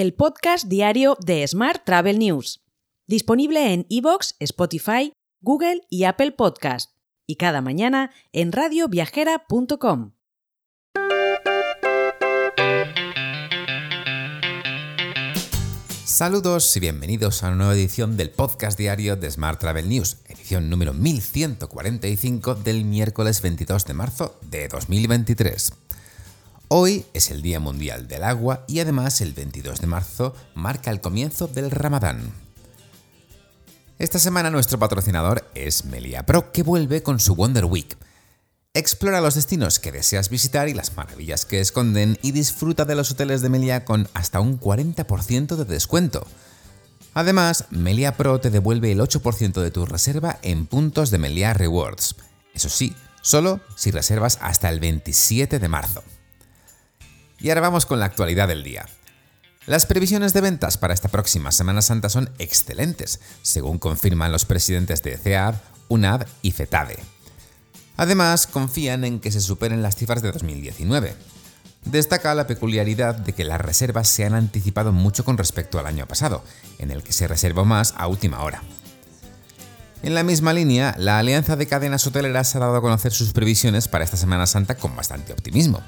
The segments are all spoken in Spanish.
el podcast diario de Smart Travel News, disponible en iVoox, Spotify, Google y Apple Podcast, y cada mañana en radioviajera.com. Saludos y bienvenidos a una nueva edición del podcast diario de Smart Travel News, edición número 1145 del miércoles 22 de marzo de 2023. Hoy es el Día Mundial del Agua y además el 22 de marzo marca el comienzo del Ramadán. Esta semana nuestro patrocinador es Melia Pro, que vuelve con su Wonder Week. Explora los destinos que deseas visitar y las maravillas que esconden y disfruta de los hoteles de Melia con hasta un 40% de descuento. Además, Melia Pro te devuelve el 8% de tu reserva en puntos de Melia Rewards. Eso sí, solo si reservas hasta el 27 de marzo. Y ahora vamos con la actualidad del día. Las previsiones de ventas para esta próxima Semana Santa son excelentes, según confirman los presidentes de CEAD, UNAD y FETADE. Además, confían en que se superen las cifras de 2019. Destaca la peculiaridad de que las reservas se han anticipado mucho con respecto al año pasado, en el que se reservó más a última hora. En la misma línea, la Alianza de Cadenas Hoteleras ha dado a conocer sus previsiones para esta Semana Santa con bastante optimismo.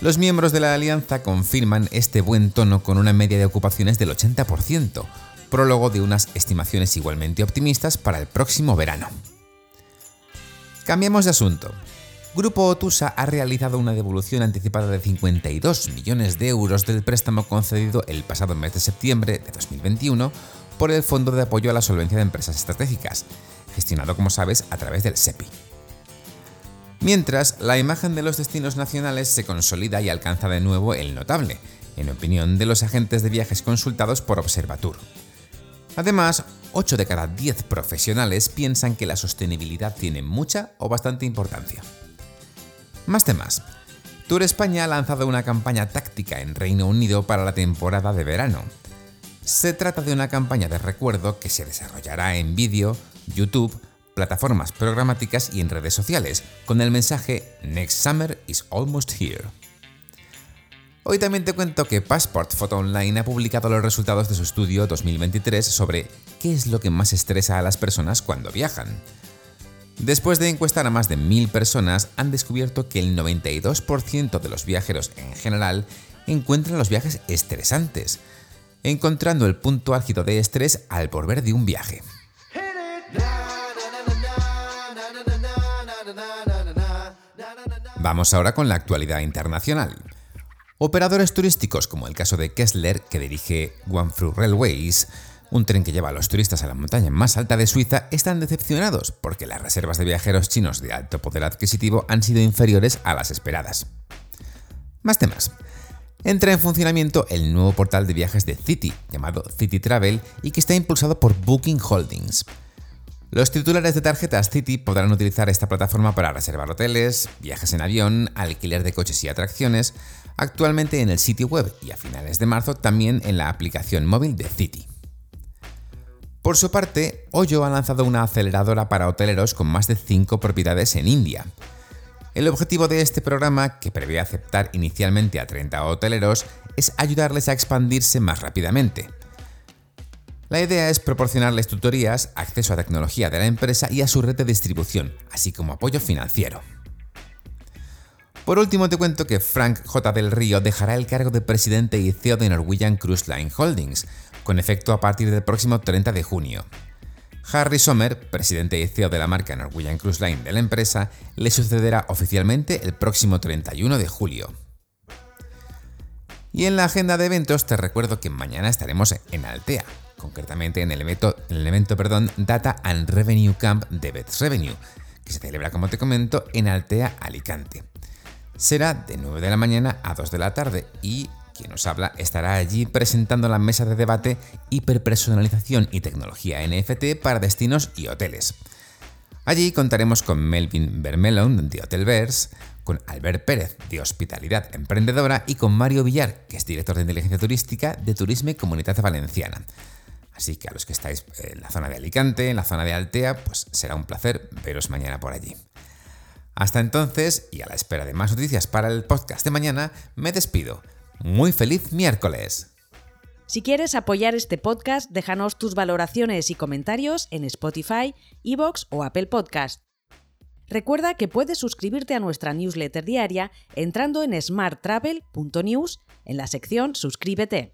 Los miembros de la alianza confirman este buen tono con una media de ocupaciones del 80%, prólogo de unas estimaciones igualmente optimistas para el próximo verano. Cambiamos de asunto. Grupo Otusa ha realizado una devolución anticipada de 52 millones de euros del préstamo concedido el pasado mes de septiembre de 2021 por el Fondo de Apoyo a la Solvencia de Empresas Estratégicas, gestionado como sabes a través del SEPI. Mientras, la imagen de los destinos nacionales se consolida y alcanza de nuevo el notable, en opinión de los agentes de viajes consultados por Observatur. Además, 8 de cada 10 profesionales piensan que la sostenibilidad tiene mucha o bastante importancia. Más temas. Tour España ha lanzado una campaña táctica en Reino Unido para la temporada de verano. Se trata de una campaña de recuerdo que se desarrollará en vídeo, YouTube, plataformas programáticas y en redes sociales, con el mensaje Next Summer is almost here. Hoy también te cuento que Passport Photo Online ha publicado los resultados de su estudio 2023 sobre qué es lo que más estresa a las personas cuando viajan. Después de encuestar a más de mil personas, han descubierto que el 92% de los viajeros en general encuentran los viajes estresantes, encontrando el punto álgido de estrés al volver de un viaje. Vamos ahora con la actualidad internacional. Operadores turísticos como el caso de Kessler, que dirige Guangzhou Railways, un tren que lleva a los turistas a la montaña más alta de Suiza, están decepcionados porque las reservas de viajeros chinos de alto poder adquisitivo han sido inferiores a las esperadas. Más temas. Entra en funcionamiento el nuevo portal de viajes de City, llamado City Travel, y que está impulsado por Booking Holdings. Los titulares de tarjetas City podrán utilizar esta plataforma para reservar hoteles, viajes en avión, alquiler de coches y atracciones, actualmente en el sitio web y a finales de marzo también en la aplicación móvil de City. Por su parte, Hoyo ha lanzado una aceleradora para hoteleros con más de 5 propiedades en India. El objetivo de este programa, que prevé aceptar inicialmente a 30 hoteleros, es ayudarles a expandirse más rápidamente. La idea es proporcionarles tutorías, acceso a tecnología de la empresa y a su red de distribución, así como apoyo financiero. Por último te cuento que Frank J. del Río dejará el cargo de presidente y CEO de Norwegian Cruise Line Holdings, con efecto a partir del próximo 30 de junio. Harry Sommer, presidente y CEO de la marca Norwegian Cruise Line de la empresa, le sucederá oficialmente el próximo 31 de julio. Y en la agenda de eventos te recuerdo que mañana estaremos en Altea, concretamente en el evento, el evento perdón, Data and Revenue Camp de Bets Revenue, que se celebra, como te comento, en Altea, Alicante. Será de 9 de la mañana a 2 de la tarde y quien nos habla estará allí presentando la mesa de debate Hiperpersonalización y tecnología NFT para destinos y hoteles. Allí contaremos con Melvin Vermelon de Hotelverse, con Albert Pérez de Hospitalidad Emprendedora y con Mario Villar, que es director de inteligencia turística de Turismo y Comunidad Valenciana. Así que a los que estáis en la zona de Alicante, en la zona de Altea, pues será un placer veros mañana por allí. Hasta entonces, y a la espera de más noticias para el podcast de mañana, me despido. Muy feliz miércoles. Si quieres apoyar este podcast, déjanos tus valoraciones y comentarios en Spotify, Evox o Apple Podcast. Recuerda que puedes suscribirte a nuestra newsletter diaria entrando en smarttravel.news en la sección Suscríbete.